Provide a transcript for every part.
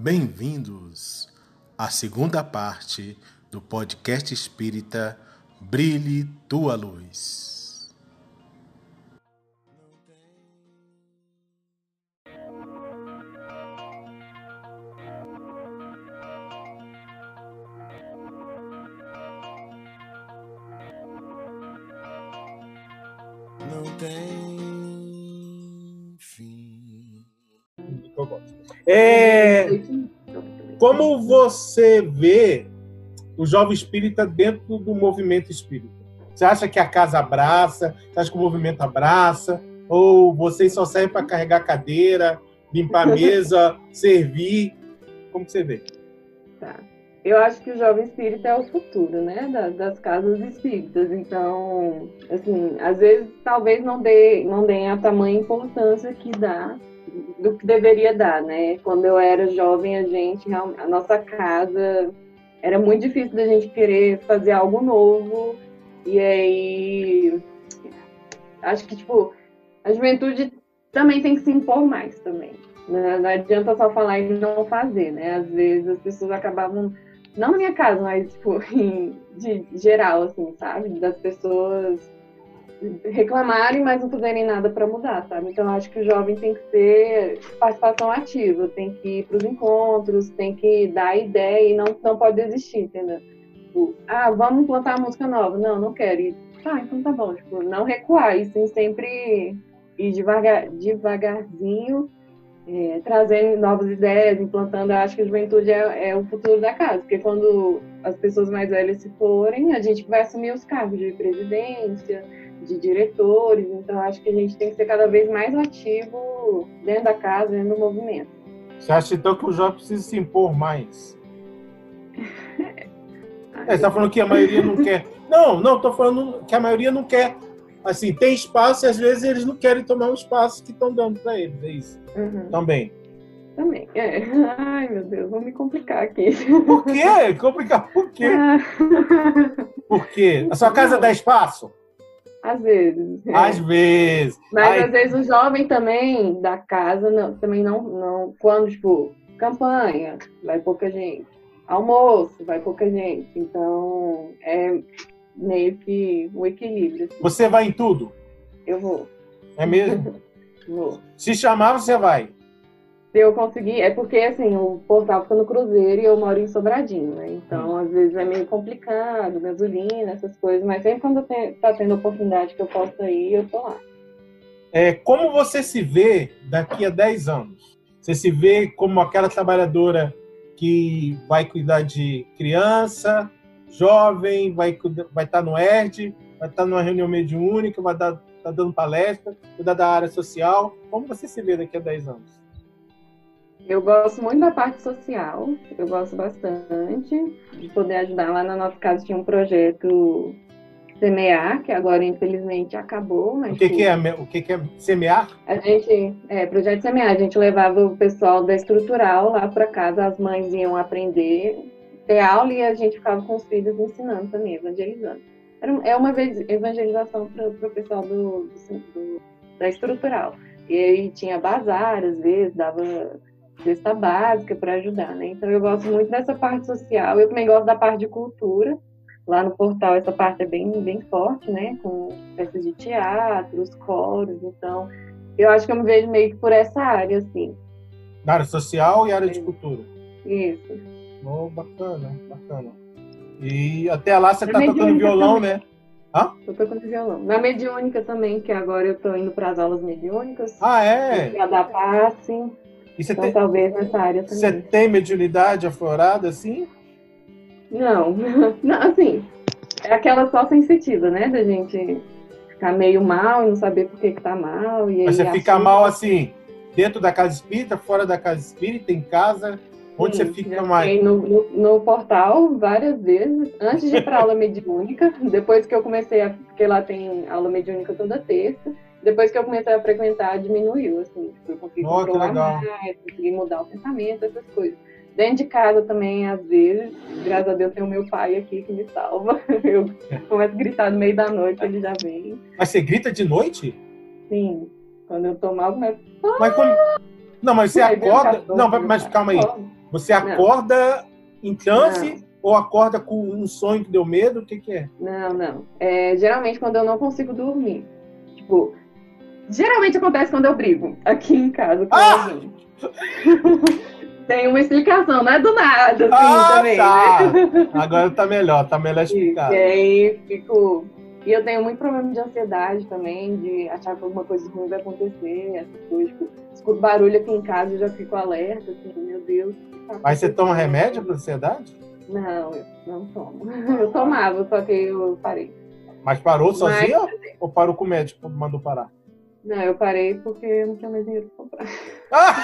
Bem-vindos à segunda parte do podcast espírita Brilhe Tua Luz. Como você vê o jovem espírita dentro do movimento espírita? Você acha que a casa abraça? Você acha que o movimento abraça? Ou vocês só servem para carregar cadeira, limpar a mesa, servir? Como você vê? Tá. Eu acho que o jovem espírita é o futuro, né, das, das casas espíritas. Então, assim, às vezes talvez não dê, não dê a tamanha importância que dá do que deveria dar, né? Quando eu era jovem, a gente, a nossa casa era muito difícil da gente querer fazer algo novo. E aí, acho que tipo a juventude também tem que se impor mais também. Né? Não adianta só falar e não fazer, né? Às vezes as pessoas acabavam não na minha casa, mas tipo, em, de geral, assim, sabe? Das pessoas reclamarem, mas não fazerem nada para mudar, sabe? Então acho que o jovem tem que ter participação ativa, tem que ir para os encontros, tem que dar ideia e não, não pode desistir, entendeu? Tipo, ah, vamos plantar música nova. Não, não quero. E, ah, então tá bom. Tipo, não recuar, e sim sempre ir devagar, devagarzinho é, trazendo novas ideias, implantando. Eu acho que a juventude é, é, o futuro da casa, porque quando as pessoas mais velhas se forem, a gente vai assumir os cargos de presidência, de diretores. Então, acho que a gente tem que ser cada vez mais ativo dentro da casa, dentro do movimento. Você acha então que o jovem precisa se impor mais? é, você está falando que a maioria não quer. Não, não, estou falando que a maioria não quer assim, tem espaço e às vezes eles não querem tomar o espaço que estão dando para eles, é isso. Uhum. Também. Também, é. Ai, meu Deus, vou me complicar aqui. Por quê? Complicar por quê? Ah. Por quê? A sua casa dá espaço? Às vezes. É. Às vezes. Mas Ai. às vezes o jovem também da casa não, também não, não. Quando, tipo, campanha, vai pouca gente. Almoço, vai pouca gente. Então, é, meio que o equilíbrio. Assim. Você vai em tudo? Eu vou. É mesmo? vou. Se chamar, você vai? Se eu conseguir, é porque assim, o portal fica no Cruzeiro e eu moro em Sobradinho, né? Então, hum. às vezes é meio complicado, gasolina, essas coisas, mas sempre quando tá tendo oportunidade que eu posso ir, eu tô lá. É, como você se vê daqui a 10 anos? Você se vê como aquela trabalhadora que vai cuidar de criança, jovem, vai, vai estar no ERD, vai estar numa reunião mediúnica, vai estar tá dando palestra, cuidar da área social. Como você se vê daqui a 10 anos? Eu gosto muito da parte social, eu gosto bastante de poder ajudar. Lá na nossa casa tinha um projeto semear, que agora infelizmente acabou. Mas o que, que é o que, que é semear? A gente é projeto semear. A gente levava o pessoal da estrutural lá para casa, as mães iam aprender ter aula e a gente ficava com os filhos ensinando também, evangelizando. Era, é uma evangelização para o pessoal do, do, do, da estrutural. E aí tinha bazar, às vezes, dava cesta básica para ajudar, né? Então eu gosto muito dessa parte social. Eu também gosto da parte de cultura. Lá no portal essa parte é bem, bem forte, né? Com peças de teatro, os coros. Então eu acho que eu me vejo meio que por essa área, assim. Na área social e área de cultura. Isso. Oh, bacana, bacana. E até lá você está tocando violão, também. né? Hã? Tô tocando violão. Na mediúnica também, que agora eu tô indo para as aulas mediúnicas. Ah, é? Para dar passe. E você então, tem... talvez nessa área também. Você tem mediunidade aflorada, assim? Não. não, assim, é aquela só sensitiva, né? Da gente ficar meio mal e não saber por que que tá mal. E Mas você fica mal, assim, dentro da casa espírita, fora da casa espírita, em casa... Onde Sim, você fica mais? No, no, no, portal várias vezes, antes de ir para aula mediúnica, depois que eu comecei a. Porque lá tem aula mediúnica toda terça. Depois que eu comecei a frequentar, diminuiu, assim, tipo, eu consegui oh, controlar mais, consegui mudar o pensamento, essas coisas. Dentro de casa também, às vezes, graças a Deus, tem o meu pai aqui que me salva. Eu começo a gritar no meio da noite, ele já vem. Mas você grita de noite? Sim. Quando eu tô mal, começo. Mas como... Não, mas você acorda. Não, mas calma aí. Você acorda em transe ou acorda com um sonho que deu medo? O que, que é? Não, não. É, geralmente quando eu não consigo dormir. Tipo, geralmente acontece quando eu brigo aqui em casa com Ah! Tem uma explicação, não é do nada, assim, ah, também, tá. né? Agora tá melhor, tá melhor explicado. e aí fico. E eu tenho muito problema de ansiedade também, de achar que alguma coisa ruim vai acontecer, essas coisas. Tipo, escuto barulho aqui em casa e já fico alerta, assim, meu Deus. tá Mas você toma remédio pra ansiedade? Não, eu não tomo. Eu tomava, só que eu parei. Mas parou Mas- sozinho ou parou com o médico mandou parar? Não, eu parei porque eu não tinha mais dinheiro pra comprar. Ah!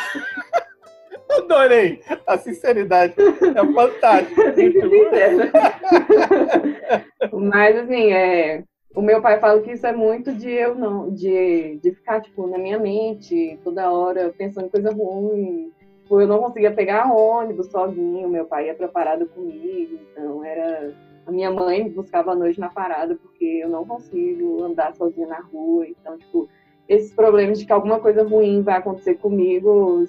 Adorei! A sinceridade é fantástica. Mas assim, é, o meu pai fala que isso é muito de eu não, de, de ficar tipo na minha mente toda hora pensando em coisa ruim. Tipo, eu não conseguia pegar ônibus sozinho, meu pai ia pra parada comigo, então era a minha mãe me buscava à noite na parada porque eu não consigo andar sozinha na rua, então tipo esses problemas de que alguma coisa ruim vai acontecer comigo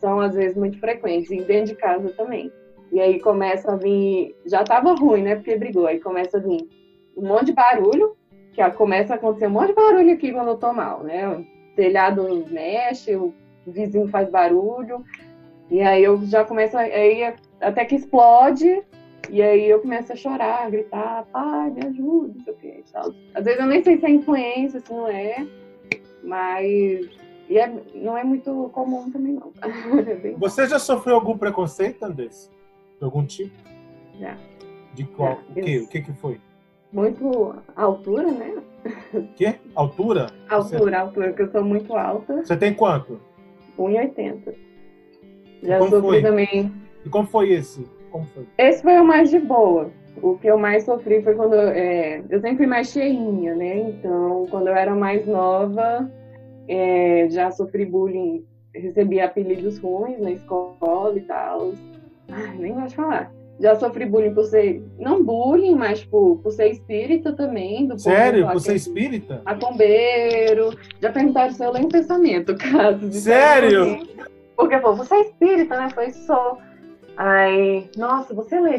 são às vezes muito frequentes e dentro de casa também. E aí começa a vir. Já tava ruim, né? Porque brigou. Aí começa a vir um monte de barulho, que começa a acontecer um monte de barulho aqui quando eu tô mal, né? O telhado mexe, o vizinho faz barulho. E aí eu já começo. Aí até que explode. E aí eu começo a chorar, a gritar, pai, me ajuda, não sei o que. Às vezes eu nem sei se é influência, se não é. Mas. E é- não é muito comum também, não. É Você já sofreu algum preconceito, Andrés? De algum tipo? Já. De qual? Já, O quê? O que que foi? muito altura, né? Quê? Altura? Altura, altura, porque eu sou muito alta, Você tem quanto? 1,80. Já sofri foi? também. E como foi esse? Como foi? Esse foi o mais de boa. O que eu mais sofri foi quando eu, é, eu sempre fui mais cheinha, né? Então, quando eu era mais nova, é, já sofri bullying, recebi apelidos ruins na escola e tal. Ai, nem gosto de falar. Já sofri bullying por ser, não bullying, mas tipo, por ser espírita também. Do Sério? Você é que- espírita? macumbeiro. Já perguntaram se eu leio pensamento, caso. Sério? alguém. Porque, pô, você é espírita, né? Foi só. Aí, nossa, você lê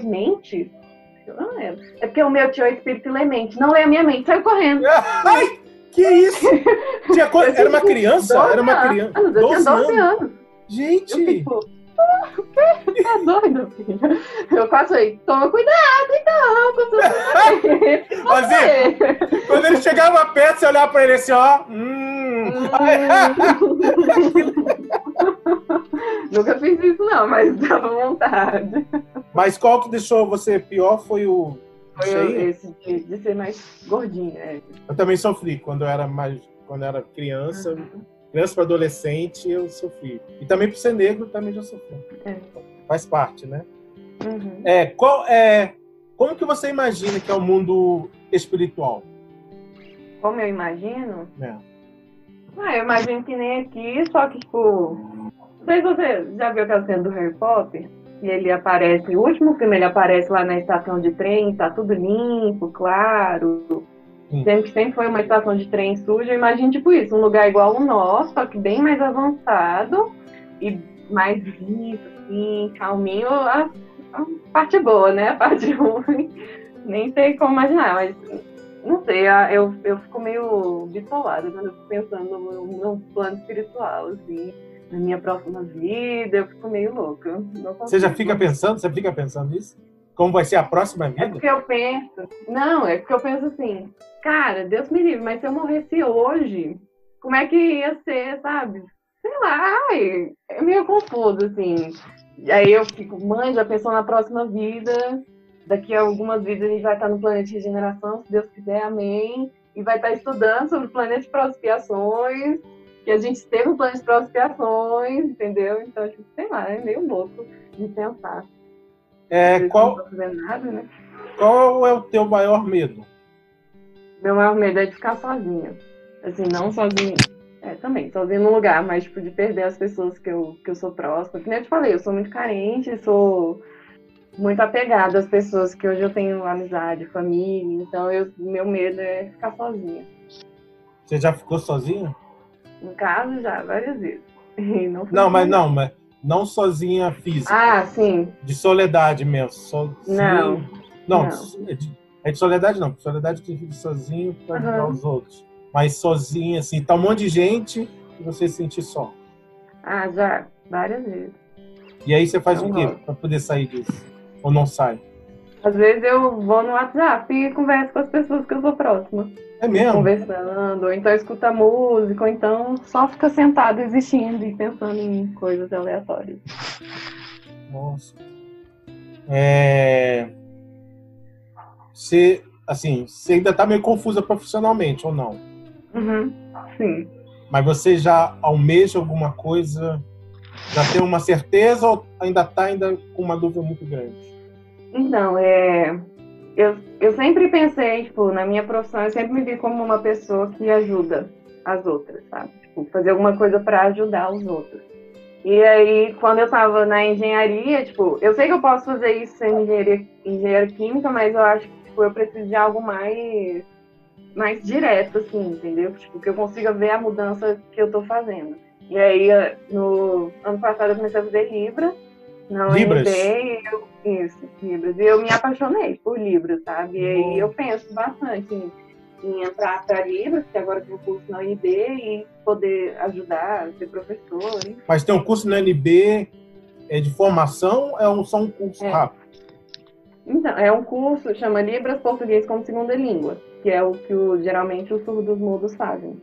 Eu não lembro. É porque o meu tio é espírito e lê mente. Não lê a minha mente, saiu correndo. Ai, que isso? Tinha quanto- Era uma criança? Era uma criança. Eu tinha 12 12 anos. Eu Gente, fico. "Ah, O quê? Tá doido, filho? Eu quase falei, toma cuidado, então, Assim, quando ele chegava perto, você olhava pra ele assim, ó. Hum. Nunca fiz isso, não, mas dava vontade. Mas qual que deixou você pior foi o. Foi esse de, de ser mais gordinha. É. Eu também sofri quando eu era mais. Quando eu era criança. Criança para adolescente, eu sofri. E também por ser negro, também já sofri. É. Faz parte, né? Uhum. É, qual, é, como que você imagina que é o mundo espiritual? Como eu imagino? É. Ah, eu imagino que nem aqui, só que, tipo. Não sei se você já viu aquela cena do Harry Potter. E ele aparece, o último filme ele aparece lá na estação de trem, tá tudo limpo, claro. Sempre que sempre foi uma estação de trem suja, eu imagino tipo isso, um lugar igual o nosso, só que bem mais avançado e mais limpo, assim, calminho. A, a parte boa, né? A parte ruim. Nem sei como imaginar, mas não sei, eu, eu fico meio bitolada quando eu fico pensando no, no plano espiritual, assim, na minha próxima vida, eu fico meio louca. Você já fica pensando? Você fica pensando nisso? Como vai ser a próxima É vida? porque eu penso. Não, é porque eu penso assim, cara, Deus me livre, mas se eu morresse hoje, como é que ia ser, sabe? Sei lá, ai, é meio confuso, assim. E aí eu fico, mãe, já pensou na próxima vida? Daqui a algumas vidas a gente vai estar no planeta de regeneração, se Deus quiser, amém. E vai estar estudando sobre o planeta de prospiações, que a gente esteve no planeta de prospiações, entendeu? Então, tipo, sei lá, é meio louco de pensar. É, qual, fazendo nada, né? qual é o teu maior medo? Meu maior medo é de ficar sozinha. Assim, não sozinha. É, também, sozinha num lugar, mas tipo, de perder as pessoas que eu, que eu sou próxima. Que nem eu te falei, eu sou muito carente, sou muito apegada às pessoas que hoje eu tenho amizade, família. Então, eu, meu medo é ficar sozinha. Você já ficou sozinho? Em casa já, várias vezes. Não, Não, mas não, mas Não sozinha física. Ah, sim. De soledade mesmo. Sozinho. Não. Não, Não. É, de, é de soledade não. Soledade que vive sozinho para ajudar os outros. Mas sozinho, assim, tá um monte de gente e você se sentir só. Ah, já. Várias vezes. E aí você faz Não o quê para poder sair disso? Ou não sai? Às vezes eu vou no WhatsApp e converso com as pessoas que eu sou próxima. É mesmo? Conversando, ou então escuta música, ou então só fica sentado existindo e pensando em coisas aleatórias. Nossa. É... Você, assim, você ainda tá meio confusa profissionalmente, ou não? Uhum. Sim. Mas você já almeja alguma coisa? Já tem uma certeza ou ainda tá ainda com uma dúvida muito grande? Então, é. Eu, eu sempre pensei, tipo, na minha profissão, eu sempre me vi como uma pessoa que ajuda as outras, sabe? Tipo, fazer alguma coisa para ajudar os outros. E aí, quando eu tava na engenharia, tipo, eu sei que eu posso fazer isso engenharia, engenharia química, mas eu acho que tipo, eu preciso de algo mais, mais direto, assim, entendeu? Tipo, que eu consiga ver a mudança que eu tô fazendo. E aí, no ano passado, eu comecei a fazer Libra, na Libras? UNB, eu, isso, Libras. E eu me apaixonei por Libras, sabe? E aí eu penso bastante em, em entrar para Libras, que agora tem um curso na UNB, e poder ajudar, ser professor. hein? Mas tem um curso na NB é de formação ou é um, só um curso É. rápido? Então, é um curso, chama Libras Português como Segunda Língua, que é o que o- geralmente os surdos mudos fazem.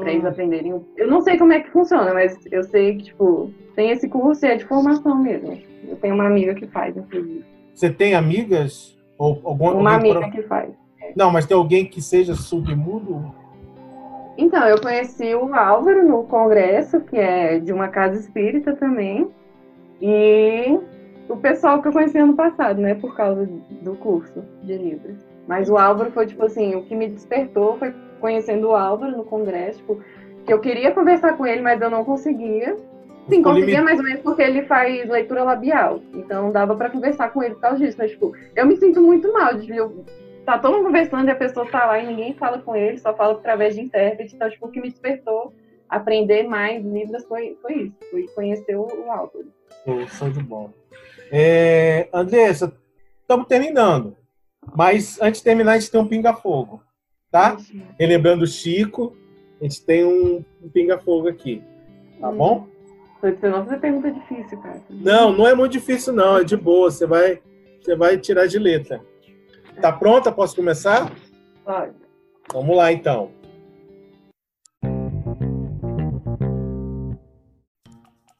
Pra eles aprenderem. Eu não sei como é que funciona, mas eu sei que, tipo, tem esse curso e é de formação mesmo. Eu tenho uma amiga que faz, inclusive. Você tem amigas? Ou alguma, Uma amiga pro- que faz. Não, mas tem alguém que seja surdo-mudo? Então, eu conheci o Álvaro no congresso, que é de uma casa espírita também. E o pessoal que eu conheci ano passado, né? Por causa do curso de Libras. Mas o Álvaro foi, tipo assim, o que me despertou foi conhecendo o Álvaro no congresso, tipo, que eu queria conversar com ele, mas eu não conseguia. Sim, conseguia mais ou menos porque ele faz leitura labial. Então dava pra conversar com ele por causa disso. Mas, tipo, eu me sinto muito mal de eu tá todo mundo conversando e a pessoa tá lá e ninguém fala com ele, só fala através de intérprete. Então, tipo, o que me despertou aprender mais Libras foi, foi isso. Foi conhecer o, o Álvaro. Show de bola. É, Andressa, estamos terminando. Mas antes de terminar, a gente tem um pinga-fogo. Tá? Relembrando o Chico, a gente tem um, um pinga-fogo aqui. Tá Hum. bom? Nossa, você pergunta difícil, cara. Não, não é muito difícil, não. É de boa. Você vai, você vai tirar de letra. Tá pronta? Posso começar? Pode. Vamos lá, então.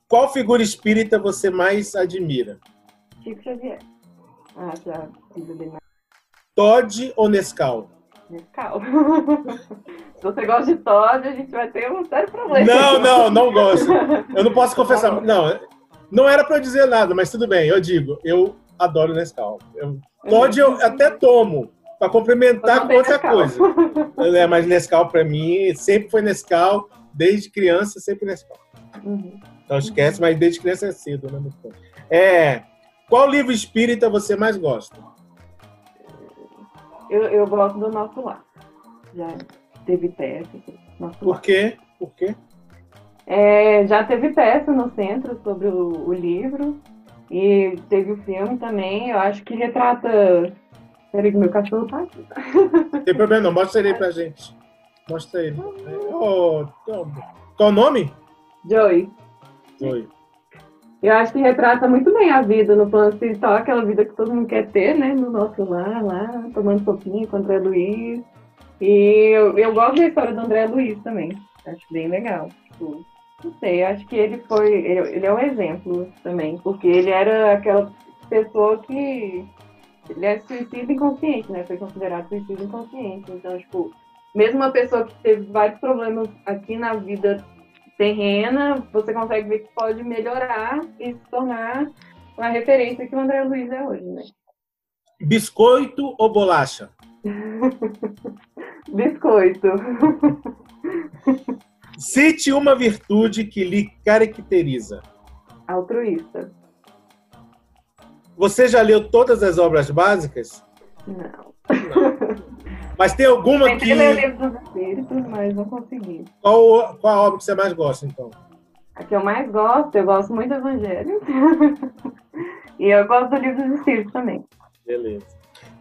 Qual figura espírita você mais admira? Chico Xavier. Ah, já fiz bem mais Todd ou Nescau? Nescau. Se você gosta de Todd, a gente vai ter um sério problema. Não, não, não gosto. Eu não posso confessar. Não, não era para dizer nada, mas tudo bem. Eu digo, eu adoro Nescau. Eu, Todd eu até tomo para complementar com outra Nescau. coisa. É, mas Nescau para mim sempre foi Nescau, desde criança sempre Nescau. Uhum. Não esquece, mas desde criança é cedo, né? É, qual livro espírita você mais gosta? Eu, eu gosto do nosso lar. Já teve peça. Nosso Por lar. quê? Por quê? É, já teve peça no centro sobre o, o livro. E teve o filme também. Eu acho que retrata. Peraí, que meu cachorro tá aqui. Não tem problema não, mostra ele aí pra gente. Mostra ele. Oh, qual o nome? Joey. Oi. Eu acho que retrata muito bem a vida no plano espiritual, aquela vida que todo mundo quer ter, né? No nosso lar, lá, tomando sopinha com o André Luiz. E eu, eu gosto da história do André Luiz também. Acho bem legal. Tipo, não sei, acho que ele foi. Ele, ele é um exemplo também, porque ele era aquela pessoa que. Ele é suicídio inconsciente, né? Foi considerado suicídio inconsciente. Então, tipo, mesmo uma pessoa que teve vários problemas aqui na vida terrena, você consegue ver que pode melhorar e se tornar uma referência que o André Luiz é hoje, né? Biscoito ou bolacha? Biscoito. Cite uma virtude que lhe caracteriza. Altruísta. Você já leu todas as obras básicas? Não. Mas tem alguma Tentei que. ler livro dos espíritos, mas não consegui. Qual, qual a obra que você mais gosta, então? A que eu mais gosto, eu gosto muito do Evangelho. e eu gosto do livro dos Espíritos também. Beleza.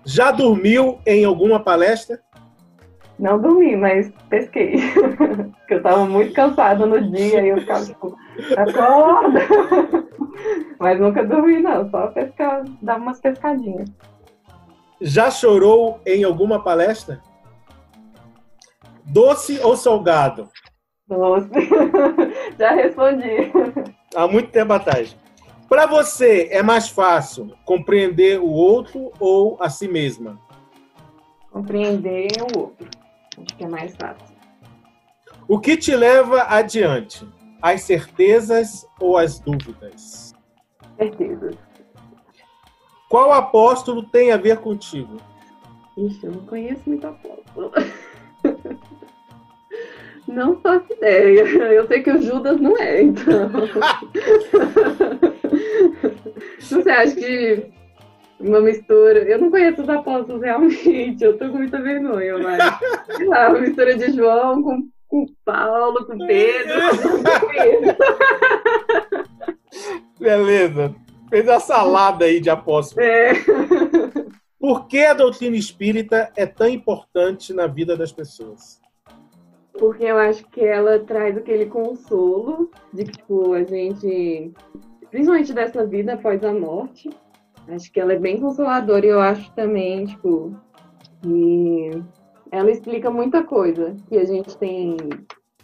Já dormiu em alguma palestra? Não dormi, mas pesquei. Porque eu tava muito cansada no dia e eu ficava tipo, acorda! mas nunca dormi, não, só pescar, dar umas pescadinhas. Já chorou em alguma palestra? Doce ou salgado? Doce. Já respondi. Há muito tempo atrás. Para você, é mais fácil compreender o outro ou a si mesma? Compreender o outro. Acho que é mais fácil. O que te leva adiante? As certezas ou as dúvidas? Certezas. Qual apóstolo tem a ver contigo? Ixi, eu não conheço muito apóstolo. Não faço ideia. Eu sei que o Judas não é, então. Não sei, acho que uma mistura. Eu não conheço os apóstolos realmente, eu tô com muita vergonha, mas. Sei lá, uma mistura de João com, com Paulo, com Pedro. Beleza. Fez a salada aí de apóstolos. É. Por que a doutrina espírita é tão importante na vida das pessoas? Porque eu acho que ela traz aquele consolo de que, tipo, a gente, principalmente dessa vida após a morte, acho que ela é bem consoladora e eu acho também, tipo, que ela explica muita coisa que a gente tem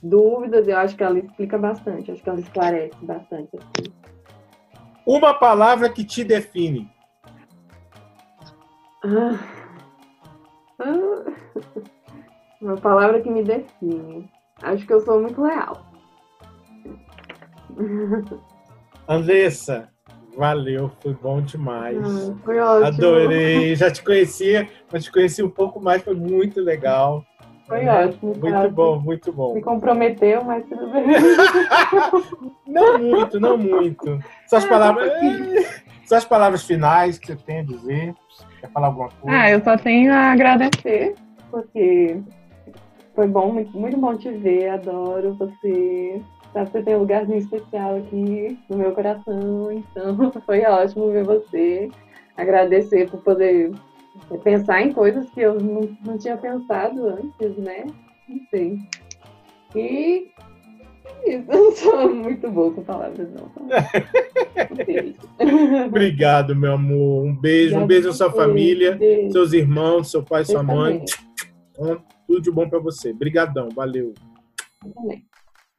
dúvidas, eu acho que ela explica bastante, acho que ela esclarece bastante. Assim. Uma palavra que te define. Ah. Ah. Uma palavra que me define. Acho que eu sou muito leal. Andressa, valeu, foi bom demais. Ah, foi ótimo. Adorei. Já te conhecia, mas te conheci um pouco mais, foi muito legal. Foi ótimo. Muito cara. bom, muito bom. Me comprometeu, mas tudo bem. Não muito, não muito. Suas palavras, suas palavras finais que você tem a dizer. Quer falar alguma coisa? Ah, eu só tenho a agradecer, porque foi bom, muito, muito bom te ver, adoro você. Sabe, você tem um lugarzinho especial aqui no meu coração, então foi ótimo ver você. Agradecer por poder pensar em coisas que eu não, não tinha pensado antes, né? Não sei. E é isso, eu não sou muito boa com palavras, não. Um. Obrigado, meu amor. Um beijo, um Obrigada beijo à sua família, Beijo. seus irmãos, seu pai, Você sua mãe. também. Então, Tudo de bom pra você. Obrigadão, valeu. Você também.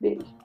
Beijo.